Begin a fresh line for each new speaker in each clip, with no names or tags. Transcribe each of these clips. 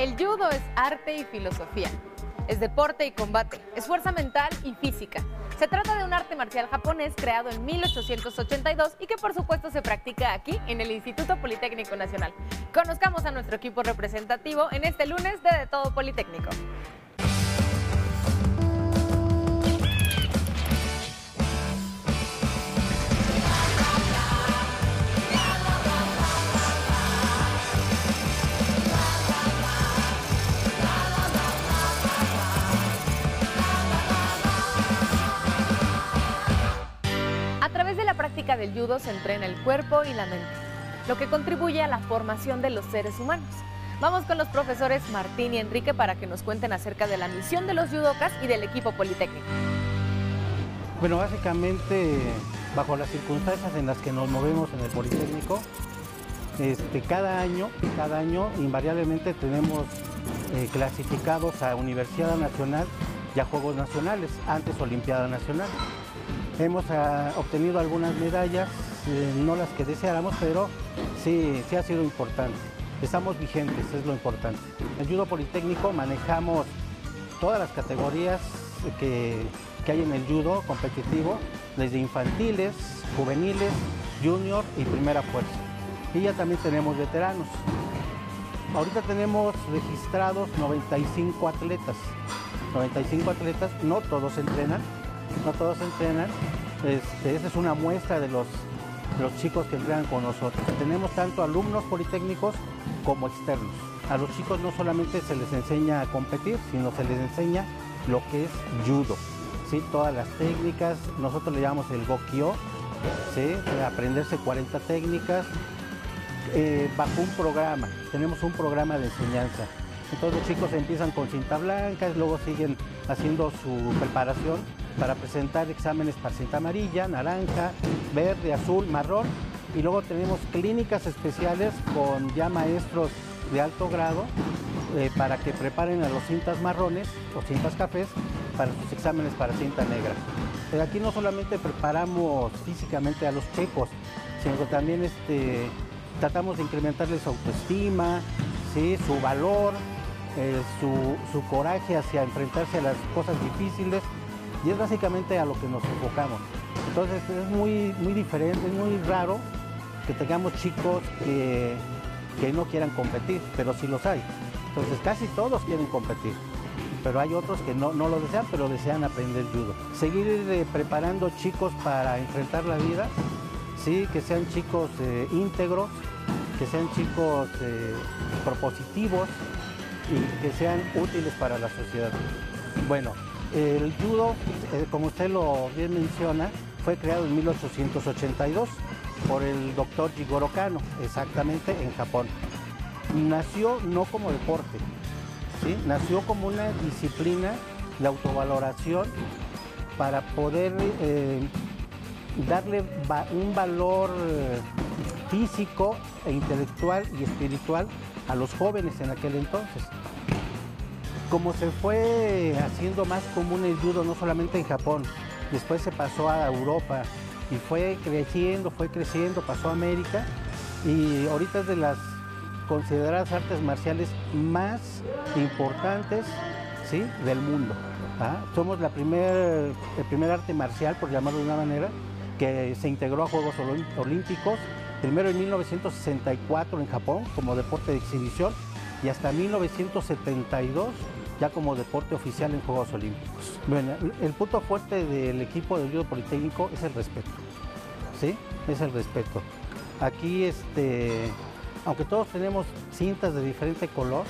El judo es arte y filosofía. Es deporte y combate. Es fuerza mental y física. Se trata de un arte marcial japonés creado en 1882 y que por supuesto se practica aquí en el Instituto Politécnico Nacional. Conozcamos a nuestro equipo representativo en este lunes de De Todo Politécnico. Del judo se entrena el cuerpo y la mente, lo que contribuye a la formación de los seres humanos. Vamos con los profesores Martín y Enrique para que nos cuenten acerca de la misión de los judokas y del equipo politécnico.
Bueno, básicamente, bajo las circunstancias en las que nos movemos en el Politécnico, este, cada año, cada año invariablemente tenemos eh, clasificados a Universidad Nacional y a Juegos Nacionales, antes Olimpiada Nacional. Hemos ah, obtenido algunas medallas, eh, no las que deseáramos, pero sí, sí ha sido importante. Estamos vigentes, es lo importante. En Judo Politécnico manejamos todas las categorías que, que hay en el judo competitivo, desde infantiles, juveniles, junior y primera fuerza. Y ya también tenemos veteranos. Ahorita tenemos registrados 95 atletas. 95 atletas, no todos entrenan, no todos entrenan. Este, esa es una muestra de los, los chicos que entrenan con nosotros. Tenemos tanto alumnos politécnicos como externos. A los chicos no solamente se les enseña a competir, sino se les enseña lo que es judo. ¿sí? Todas las técnicas, nosotros le llamamos el gokyo, ¿sí? aprenderse 40 técnicas, eh, bajo un programa, tenemos un programa de enseñanza. Entonces los chicos empiezan con cinta blanca, luego siguen haciendo su preparación para presentar exámenes para cinta amarilla, naranja, verde, azul, marrón. Y luego tenemos clínicas especiales con ya maestros de alto grado eh, para que preparen a los cintas marrones o cintas cafés para sus exámenes para cinta negra. Pero aquí no solamente preparamos físicamente a los chicos, sino que también este, tratamos de incrementarles su autoestima, ¿sí? su valor, eh, su coraje hacia enfrentarse a las cosas difíciles y es básicamente a lo que nos enfocamos. Entonces es muy, muy diferente, es muy raro que tengamos chicos que, que no quieran competir, pero sí los hay. Entonces casi todos quieren competir, pero hay otros que no, no lo desean, pero desean aprender judo. Seguir eh, preparando chicos para enfrentar la vida, sí, que sean chicos eh, íntegros, que sean chicos eh, propositivos y que sean útiles para la sociedad. Bueno, el judo, eh, como usted lo bien menciona, fue creado en 1882 por el doctor Jigoro Kano, exactamente en Japón. Nació no como deporte, ¿sí? nació como una disciplina de autovaloración para poder eh, darle un valor eh, físico e intelectual y espiritual a los jóvenes en aquel entonces. Como se fue haciendo más común el judo, no solamente en Japón, después se pasó a Europa y fue creciendo, fue creciendo, pasó a América y ahorita es de las consideradas artes marciales más importantes ¿sí? del mundo. ¿ah? Somos la primer, el primer arte marcial, por llamarlo de una manera, que se integró a Juegos Olí- Olímpicos, primero en 1964 en Japón como deporte de exhibición y hasta 1972 ya como deporte oficial en Juegos Olímpicos. Bueno, el punto fuerte del equipo de judo politécnico es el respeto, ¿sí? Es el respeto. Aquí, este, aunque todos tenemos cintas de diferente color,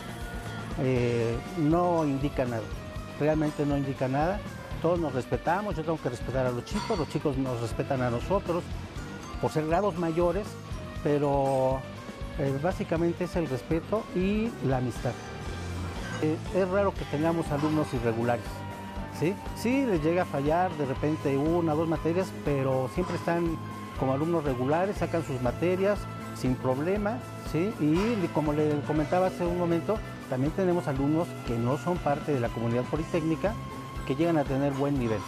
eh, no indica nada, realmente no indica nada. Todos nos respetamos, yo tengo que respetar a los chicos, los chicos nos respetan a nosotros por ser grados mayores, pero eh, básicamente es el respeto y la amistad. Eh, es raro que tengamos alumnos irregulares, ¿sí? Sí, les llega a fallar de repente una o dos materias, pero siempre están como alumnos regulares, sacan sus materias sin problema, ¿sí? Y como le comentaba hace un momento, también tenemos alumnos que no son parte de la comunidad politécnica, que llegan a tener buen nivel.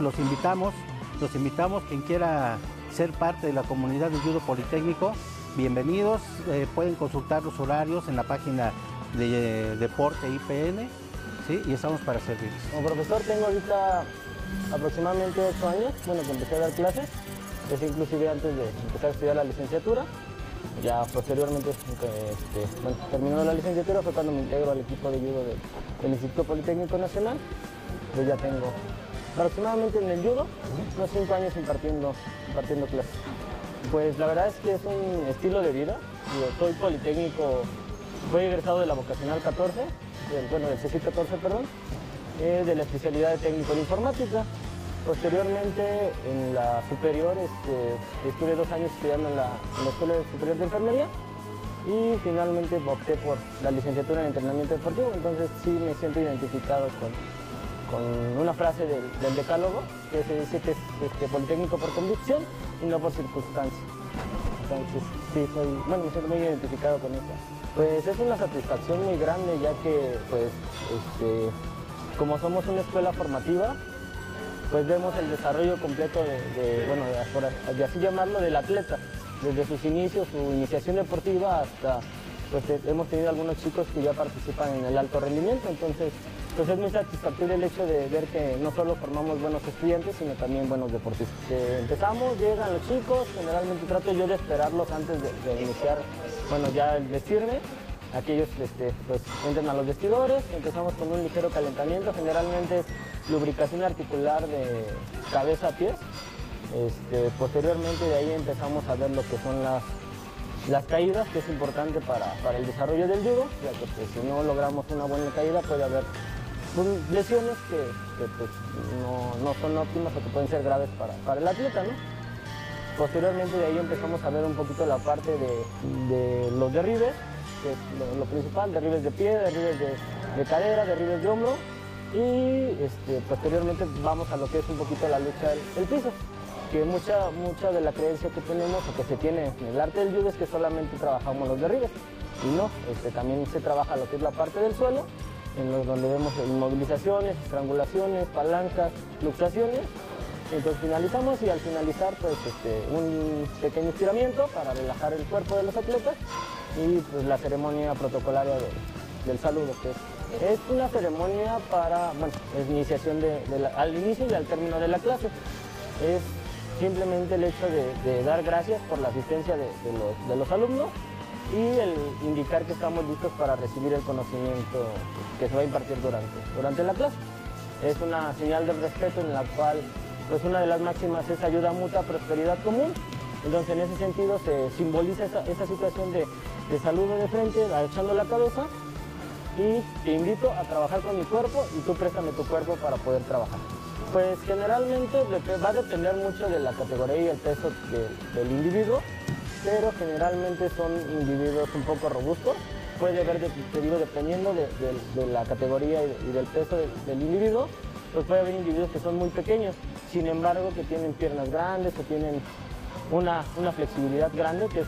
Los invitamos, los invitamos, quien quiera ser parte de la comunidad de judo politécnico, bienvenidos, eh, pueden consultar los horarios en la página de deporte IPN, ¿sí? y estamos para servirles.
Como profesor tengo ahorita aproximadamente 8 años, bueno, que empecé a dar clases, es inclusive antes de empezar a estudiar la licenciatura. Ya posteriormente, este, bueno, terminando la licenciatura fue cuando me integro al equipo de judo del Instituto Politécnico Nacional. Pues ya tengo aproximadamente en el judo unos 5 años impartiendo, impartiendo clases. Pues la verdad es que es un estilo de vida. Yo soy politécnico, fui egresado de la vocacional 14, bueno, del CC 14, perdón, eh, de la especialidad de técnico de informática. Posteriormente, en la superior, este, estuve dos años estudiando en la, Escuela Superior de Enfermería y finalmente opté por la licenciatura en entrenamiento deportivo, entonces sí me siento identificado con, con una frase del, decálogo que se dice que es este, politécnico por convicción y no por circunstancia. Entonces, sí, soy, bueno, me siento muy identificado con eso. Pues es una satisfacción muy grande ya que, pues, este, como somos una escuela formativa, pues vemos el desarrollo completo de, bueno, de, así llamarlo, del atleta, desde sus inicios, su iniciación deportiva hasta, pues hemos tenido algunos chicos que ya participan en el alto rendimiento, entonces pues es muy satisfactorio el hecho de ver que no solo formamos buenos estudiantes, sino también buenos deportistas. empezamos, llegan los chicos, generalmente trato yo de esperarlos antes de, iniciar, bueno, ya el vestirme. Aquellos este, pues, entran a los vestidores, empezamos con un ligero calentamiento, generalmente es lubricación articular de cabeza a pies. Este, posteriormente de ahí empezamos a ver lo que son las, las caídas, que es importante para, el desarrollo del judo, ya que pues, si no logramos una buena caída puede haber lesiones que, pues, no, son óptimas o que pueden ser graves para, el atleta. ¿no? Posteriormente de ahí empezamos a ver un poquito la parte de, los derribes, que es lo, principal, derribes de pie, derribes de, de cadera, derribes de hombro y este, posteriormente vamos a lo que es un poquito la lucha del, piso que mucha, mucha de la creencia que tenemos o que se tiene en el arte del judo es que solamente trabajamos los derribes y no, este, también se trabaja lo que es la parte del suelo donde vemos inmovilizaciones, estrangulaciones, palancas, fluctuaciones. Entonces finalizamos y al finalizar pues este, un pequeño estiramiento para relajar el cuerpo de los atletas y pues la ceremonia protocolaria del saludo que es, una ceremonia para, bueno, es iniciación de, al inicio y al término de la clase. Es simplemente el hecho de, dar gracias por la asistencia de los alumnos y el indicar que estamos listos para recibir el conocimiento que se va a impartir durante, durante la clase. Es una señal de respeto en la cual pues una de las máximas es ayuda mutua, prosperidad común. Entonces en ese sentido se simboliza esa, situación de, saludo de frente, echando la cabeza y te invito a trabajar con mi cuerpo y tú préstame tu cuerpo para poder trabajar. Pues generalmente va a depender mucho de la categoría y el peso del individuo pero generalmente son individuos un poco robustos. Puede haber, dependiendo de, la categoría y del peso del individuo, pues puede haber individuos que son muy pequeños, sin embargo que tienen piernas grandes, que tienen una, flexibilidad grande, que es,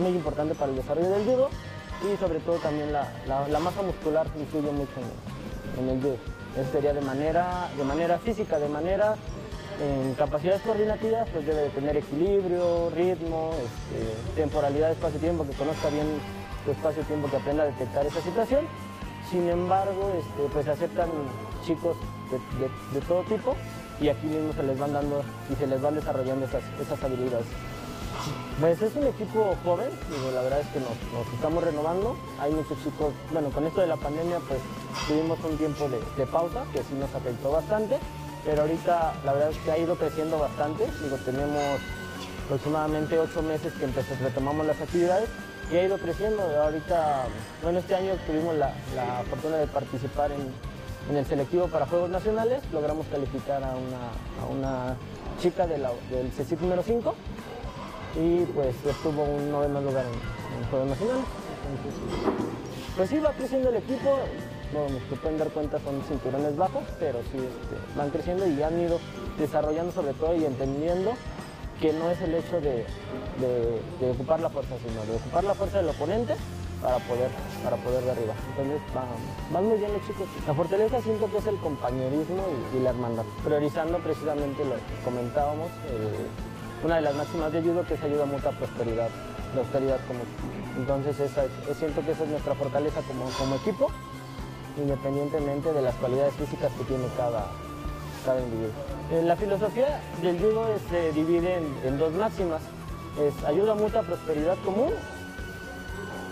muy importante para el desarrollo del judo, y sobre todo también la, masa muscular influye mucho en, el judo. Eso sería de manera, de manera física, de manera en capacidades coordinativas pues debe de tener equilibrio, ritmo, este, temporalidad, espacio-tiempo, que conozca bien su espacio-tiempo, que aprenda a detectar esa situación. Sin embargo, este, pues aceptan chicos de, todo tipo y aquí mismo se les van dando y se les van desarrollando esas, esas habilidades. Pues es un equipo joven, la verdad es que nos, estamos renovando. Hay muchos chicos, bueno, con esto de la pandemia pues tuvimos un tiempo de, de pausa que sí nos afectó bastante pero ahorita la verdad es que ha ido creciendo bastante. Digo, tenemos aproximadamente ocho meses que empezamos, retomamos las actividades y ha ido creciendo. Ahorita, bueno, este año tuvimos la, fortuna de participar en, el selectivo para Juegos Nacionales, logramos calificar a una, chica del CECIT número 5 y pues estuvo un noveno lugar en, Juegos Nacionales. pues sí, va creciendo el equipo, como se pueden dar cuenta son cinturones bajos, pero sí este, van creciendo y han ido desarrollando sobre todo y entendiendo que no es el hecho de, ocupar la fuerza, sino de ocupar la fuerza del oponente para poder, para poder derribar. Entonces van, muy bien los chicos. La fortaleza siento que es el compañerismo y, la hermandad, priorizando precisamente lo que comentábamos, una de las máximas de ayuda que es ayuda mutua prosperidad prosperidad común. Entonces esa, siento que esa es nuestra fortaleza como, como equipo, independientemente de las cualidades físicas que tiene cada, cada individuo. Eh, la filosofía del judo se divide en, dos máximas. Es ayuda mutua, prosperidad común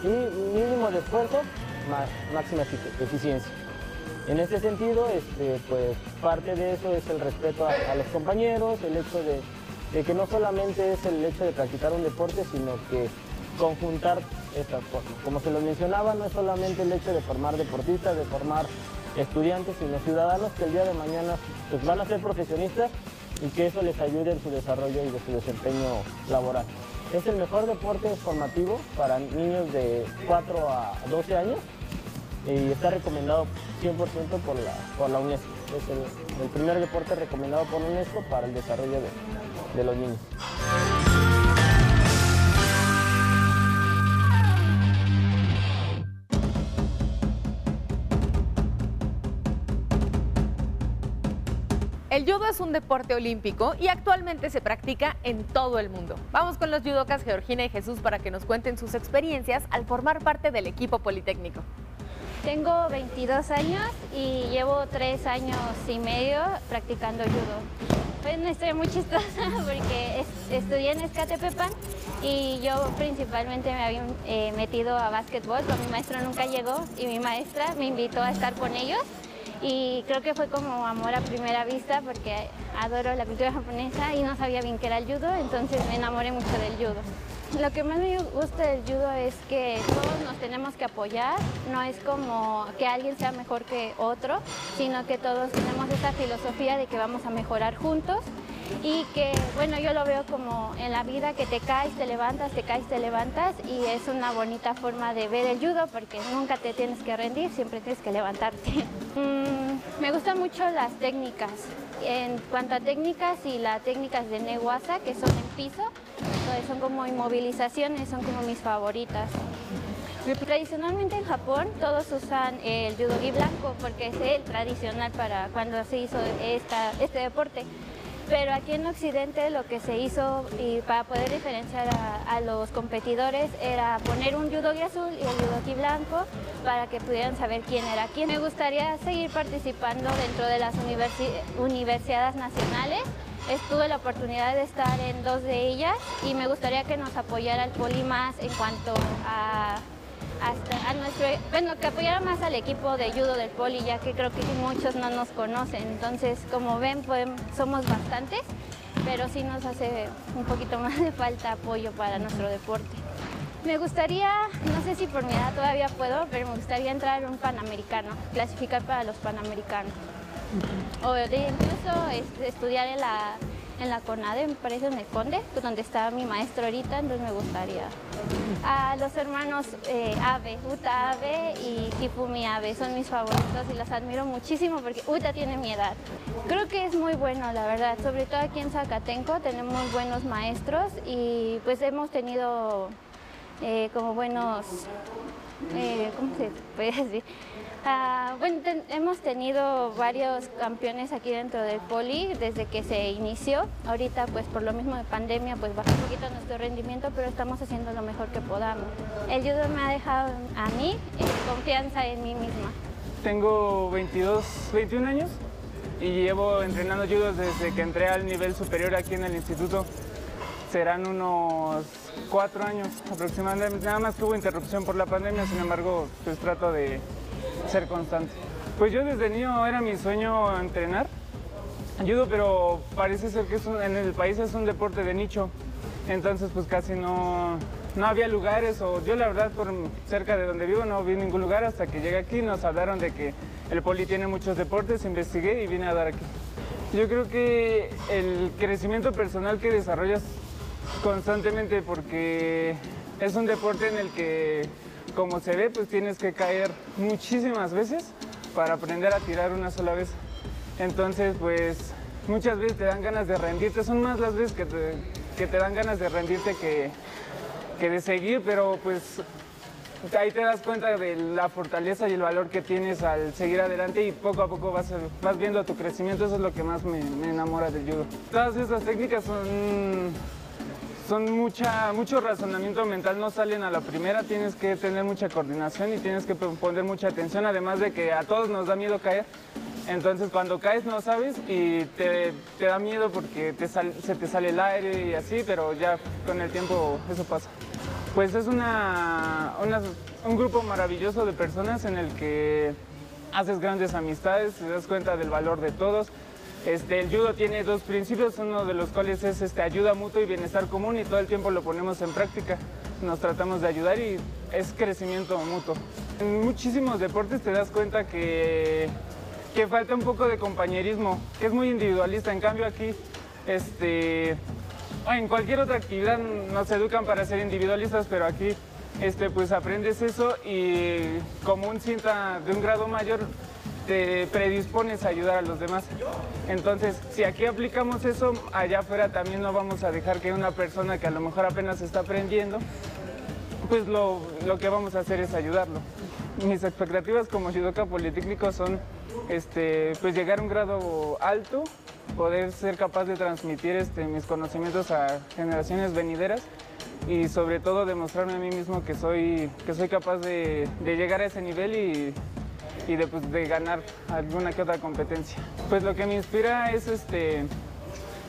y mínimo de esfuerzo, más, máxima eficiencia. En ese sentido, este, pues parte de eso es el respeto a, los compañeros, el hecho de, que no solamente es el hecho de practicar un deporte, sino que conjuntar estas cosas. Como se lo mencionaba, no es solamente el hecho de formar deportistas, de formar estudiantes, sino ciudadanos que el día de mañana pues, van a ser profesionistas y que eso les ayude en su desarrollo y de su desempeño laboral. Es el mejor deporte formativo para niños de 4 a 12 años y está recomendado 100% por la, por la UNESCO. Es el, primer deporte recomendado por UNESCO para el desarrollo de los niños.
El judo es un deporte olímpico y actualmente se practica en todo el mundo. Vamos con los judocas Georgina y Jesús para que nos cuenten sus experiencias al formar parte del equipo politécnico.
Tengo 22 años y llevo 3 años y medio practicando judo. Fue una historia muy chistosa porque estudié en Escatepepan y yo principalmente me había eh, metido a básquetbol, pero mi maestro nunca llegó y mi maestra me invitó a estar con ellos y creo que fue como amor a primera vista porque adoro la cultura japonesa y no sabía bien qué era el judo, entonces me enamoré mucho del judo. Lo que más me gusta del judo es que todos nos tenemos que apoyar, no es como que alguien sea mejor que otro, sino que todos tenemos esa filosofía de que vamos a mejorar juntos y que, bueno, yo lo veo como en la vida que te caes, te levantas, te caes, te levantas y es una bonita forma de ver el judo porque nunca te tienes que rendir, siempre tienes que levantarte. Mm, me gustan mucho las técnicas. En cuanto a técnicas y las técnicas de Neguasa, que son en piso, son como inmovilizaciones, son como mis favoritas. Tradicionalmente en Japón todos usan el judogi blanco porque es el tradicional para cuando se hizo este deporte pero aquí en Occidente lo que se hizo y para poder diferenciar a, los competidores era poner un judogi azul y un judogi blanco para que pudieran saber quién era quién. Me gustaría seguir participando dentro de las universidades nacionales. Estuve la oportunidad de estar en dos de ellas y me gustaría que nos apoyara el Poli más en cuanto a bueno, que apoyara más al equipo de judo del poli, ya que creo que muchos no nos conocen. Entonces, como ven, somos bastantes, pero sí nos hace un poquito más de falta apoyo para nuestro deporte. Me gustaría, no sé si por mi edad todavía puedo, pero me gustaría entrar en un panamericano, clasificar para los panamericanos. O incluso estudiar en la en la CONADE, me parece en el Conde, donde está mi maestro ahorita, entonces me gustaría. A los hermanos eh, Abe, Uta Abe y Kifumi Abe, son mis favoritos y los admiro muchísimo porque Uta tiene mi edad. Creo que es muy bueno, la verdad, sobre todo aquí en Zacatenco tenemos buenos maestros y pues hemos tenido eh, como buenos, eh, ¿cómo se puede decir? Ah, bueno, hemos tenido varios campeones aquí dentro del poli desde que se inició. Ahorita, pues por lo mismo de pandemia, pues bajó un poquito nuestro rendimiento, pero estamos haciendo lo mejor que podamos. El judo me ha dejado a mí confianza en mí misma.
Tengo 22, 21 años y llevo entrenando judo desde que entré al nivel superior aquí en el instituto. Serán unos cuatro años aproximadamente. Nada más tuvo interrupción por la pandemia, sin embargo, pues trato de ser constante. Pues yo desde niño era mi sueño entrenar judo, pero parece ser que en el país es un deporte de nicho. Entonces pues casi no, no había lugares o yo la verdad por cerca de donde vivo no vi ningún lugar hasta que llegué aquí nos hablaron de que el poli tiene muchos deportes, investigué y vine a dar aquí. Yo creo que el crecimiento personal que desarrollas constantemente porque es un deporte en el que como se ve, pues tienes que caer muchísimas veces para aprender a tirar una sola vez. Entonces, pues muchas veces te dan ganas de rendirte, son más las veces que te, dan ganas de rendirte que, que de seguir, pero pues ahí te das cuenta de la fortaleza y el valor que tienes al seguir adelante y poco a poco vas, vas viendo tu crecimiento, eso es lo que más me, me enamora del judo. Todas esas técnicas son son mucha, mucho razonamiento mental, no salen a la primera, tienes que tener mucha coordinación y tienes que poner mucha atención, además de que a todos nos da miedo caer. Entonces cuando caes no sabes y te, da miedo porque se te sale el aire y así, pero ya con el tiempo eso pasa. Pues es una, un grupo maravilloso de personas en el que haces grandes amistades, te das cuenta del valor de todos. Este, el judo tiene dos principios, uno de los cuales es este, ayuda mutua y bienestar común y todo el tiempo lo ponemos en práctica. Nos tratamos de ayudar y es crecimiento mutuo. En muchísimos deportes te das cuenta que, que falta un poco de compañerismo, que es muy individualista. En cambio aquí, este, en cualquier otra actividad nos educan para ser individualistas, pero aquí este, pues aprendes eso y como un cinta de un grado mayor te predispones a ayudar a los demás. Entonces, si aquí aplicamos eso, allá afuera también no vamos a dejar que una persona que a lo mejor apenas está aprendiendo, pues lo, que vamos a hacer es ayudarlo. Mis expectativas como judoka politécnico son este, pues llegar a un grado alto, poder ser capaz de transmitir este, mis conocimientos a generaciones venideras y sobre todo demostrarme a mí mismo que soy, que soy capaz de llegar a ese nivel y y de, pues, de ganar alguna que otra competencia. Pues lo que me inspira es este,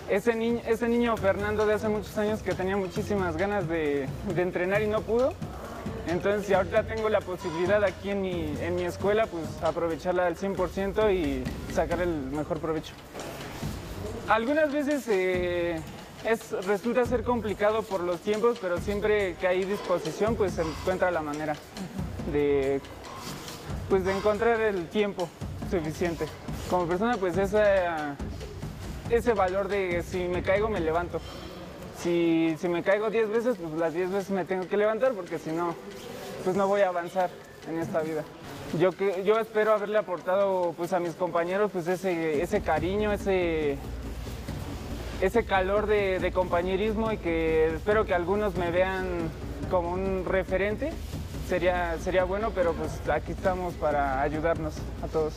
ese, niño, ese niño Fernando de hace muchos años que tenía muchísimas ganas de, de entrenar y no pudo. Entonces, si ahorita tengo la posibilidad aquí en mi, en mi escuela, pues aprovecharla al 100% y sacar el mejor provecho. Algunas veces eh, es, resulta ser complicado por los tiempos, pero siempre que hay disposición, pues se encuentra la manera de pues de encontrar el tiempo suficiente. Como persona, pues ese valor de si me caigo, me levanto. Si, si me caigo 10 veces, pues las 10 veces me tengo que levantar porque si no, pues no voy a avanzar en esta vida. Yo, yo espero haberle aportado pues, a mis compañeros pues, ese, ese cariño, ese, ese calor de, de compañerismo y que espero que algunos me vean como un referente sería, sería bueno, pero pues aquí estamos para ayudarnos a todos.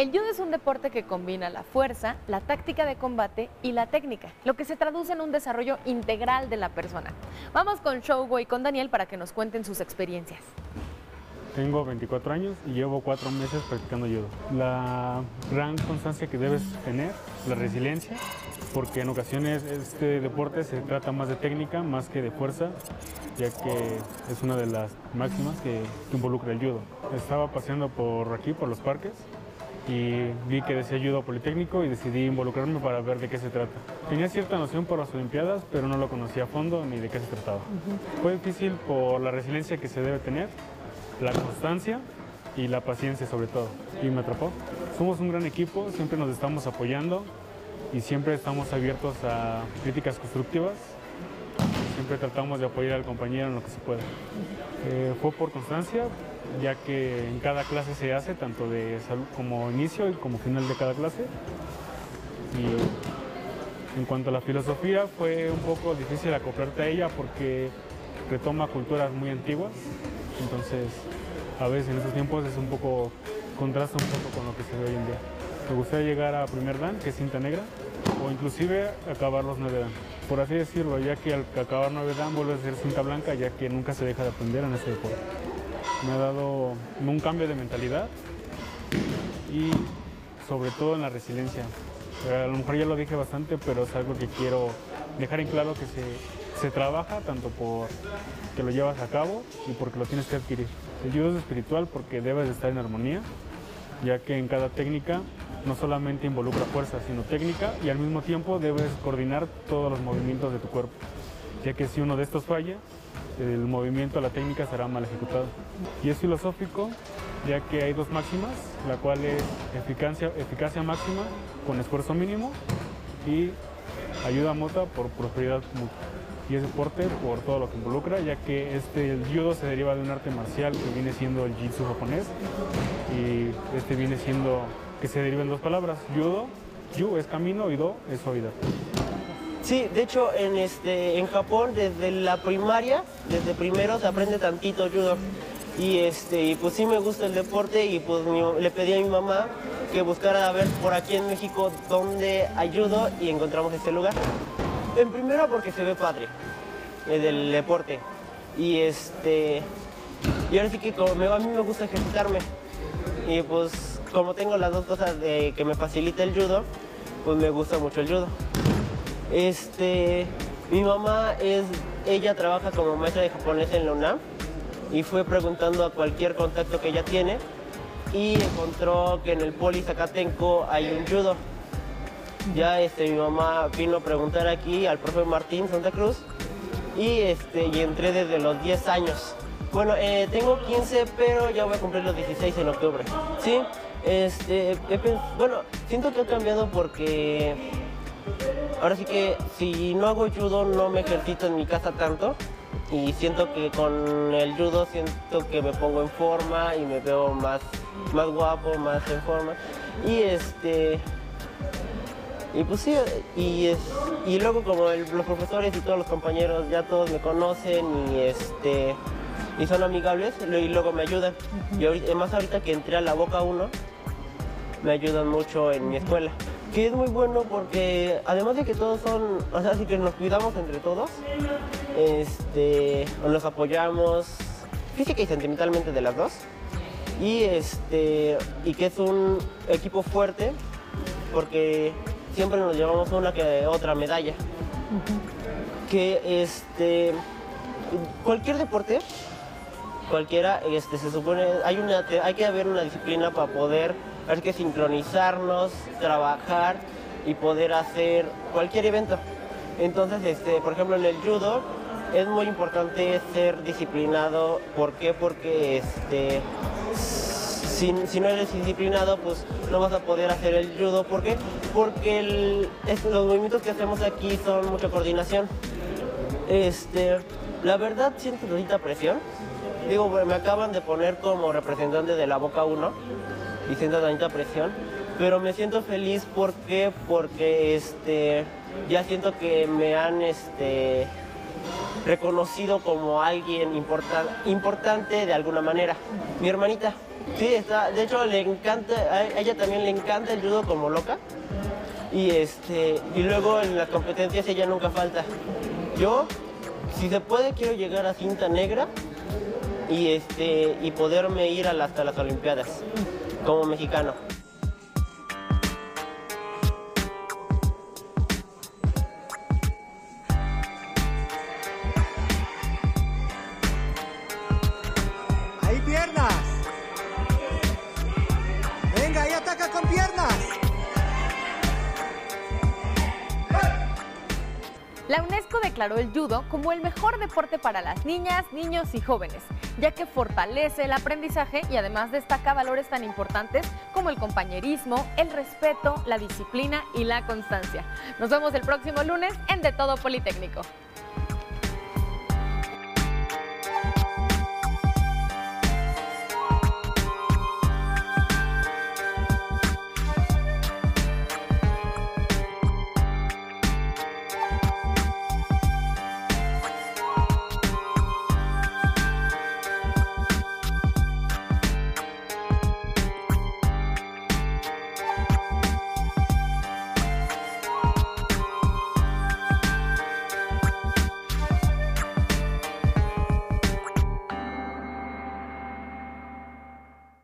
El judo es un deporte que combina la fuerza, la táctica de combate y la técnica, lo que se traduce en un desarrollo integral de la persona. Vamos con Shogo y con Daniel para que nos cuenten sus experiencias.
Tengo 24 años y llevo cuatro meses practicando judo. La gran constancia que debes tener, la resiliencia, porque en ocasiones este deporte se trata más de técnica más que de fuerza, ya que es una de las máximas que, involucra el judo. Estaba paseando por aquí, por los parques, y vi que decía judo politécnico y decidí involucrarme para ver de qué se trata. Tenía cierta noción por las Olimpiadas, pero no lo conocía a fondo ni de qué se trataba. Fue difícil por la resiliencia que se debe tener, la constancia y la paciencia sobre todo. Y me atrapó. Somos un gran equipo, siempre nos estamos apoyando y siempre estamos abiertos a críticas constructivas. Siempre tratamos de apoyar al compañero en lo que se pueda. Eh, fue por constancia, ya que en cada clase se hace, tanto de salud como inicio y como final de cada clase. Y en cuanto a la filosofía, fue un poco difícil acoplarte a ella porque retoma culturas muy antiguas entonces, a veces en estos tiempos es un poco, contrasta un poco con lo que se ve hoy en día. Me gustaría llegar a primer dan, que es cinta negra, o inclusive acabar los nueve dan. Por así decirlo, ya que al acabar nueve dan vuelve a ser cinta blanca, ya que nunca se deja de aprender en este deporte. Me ha dado un cambio de mentalidad y sobre todo en la resiliencia. A lo mejor ya lo dije bastante, pero es algo que quiero dejar en claro que se, se trabaja tanto por que lo llevas a cabo y porque lo tienes que adquirir. El judo es espiritual porque debes de estar en armonía, ya que en cada técnica no solamente involucra fuerza, sino técnica y al mismo tiempo debes coordinar todos los movimientos de tu cuerpo, ya que si uno de estos falla, el movimiento, la técnica será mal ejecutado. Y es filosófico, ya que hay dos máximas, la cual es eficacia, eficacia máxima con esfuerzo mínimo y ayuda mutua por prosperidad mutua y es deporte por todo lo que involucra, ya que este, el judo se deriva de un arte marcial que viene siendo el jitsu japonés y este viene siendo que se deriva en dos palabras, judo, yu es camino y do es suavidad.
Sí, de hecho en, este, en Japón desde la primaria, desde primero se aprende tantito judo. Y, este, y pues sí me gusta el deporte y pues le pedí a mi mamá que buscara a ver por aquí en México dónde ayudo y encontramos este lugar. En primera porque se ve padre, eh, del deporte. Y este, y ahora sí que como a mí me gusta ejercitarme. Y pues como tengo las dos cosas que me facilita el judo, pues me gusta mucho el judo. Este, mi mamá es, ella trabaja como maestra de japonés en la UNAM y fue preguntando a cualquier contacto que ella tiene y encontró que en el Poli Zacatenco hay un judo. Ya este, mi mamá vino a preguntar aquí al profe Martín Santa Cruz y, este, y entré desde los 10 años. Bueno, eh, tengo 15, pero ya voy a cumplir los 16 en octubre. Sí, este, bueno, siento que ha cambiado porque ahora sí que si no hago judo no me ejercito en mi casa tanto y siento que con el judo siento que me pongo en forma y me veo más, más guapo, más en forma. Y este, y pues sí, y, es, y luego como el- los profesores y todos los compañeros ya todos me conocen y este y son amigables y luego me ayudan. Y ahorita, más ahorita que entré a la Boca 1, me ayudan mucho en mi escuela. Que es muy bueno porque además de que todos son, o sea, sí que nos cuidamos entre todos, este, nos apoyamos física y sentimentalmente de las dos. Y este, y que es un equipo fuerte porque siempre nos llevamos una que otra medalla. Que este cualquier deporte, cualquiera, este se supone, hay una te- hay que haber una disciplina para poder hay que sincronizarnos, trabajar y poder hacer cualquier evento. Entonces, este, por ejemplo, en el judo es muy importante ser disciplinado. ¿Por qué? Porque este, si, si no eres disciplinado, pues no vas a poder hacer el judo. ¿Por qué? Porque los movimientos que hacemos aquí son mucha coordinación. Este, la verdad siento ahorita presión. Digo, me acaban de poner como representante de la Boca 1 y siento tanta presión. Pero me siento feliz ¿por qué? porque este, ya siento que me han este, reconocido como alguien importa- importante de alguna manera. Mi hermanita, sí, está, de hecho le encanta, a ella también le encanta el judo como loca. Y, este, y luego en las competencias ella nunca falta. Yo, si se puede, quiero llegar a cinta negra y, este, y poderme ir hasta las Olimpiadas como mexicano.
Declaró el judo como el mejor deporte para las niñas, niños y jóvenes, ya que fortalece el aprendizaje y además destaca valores tan importantes como el compañerismo, el respeto, la disciplina y la constancia. Nos vemos el próximo lunes en De Todo Politécnico.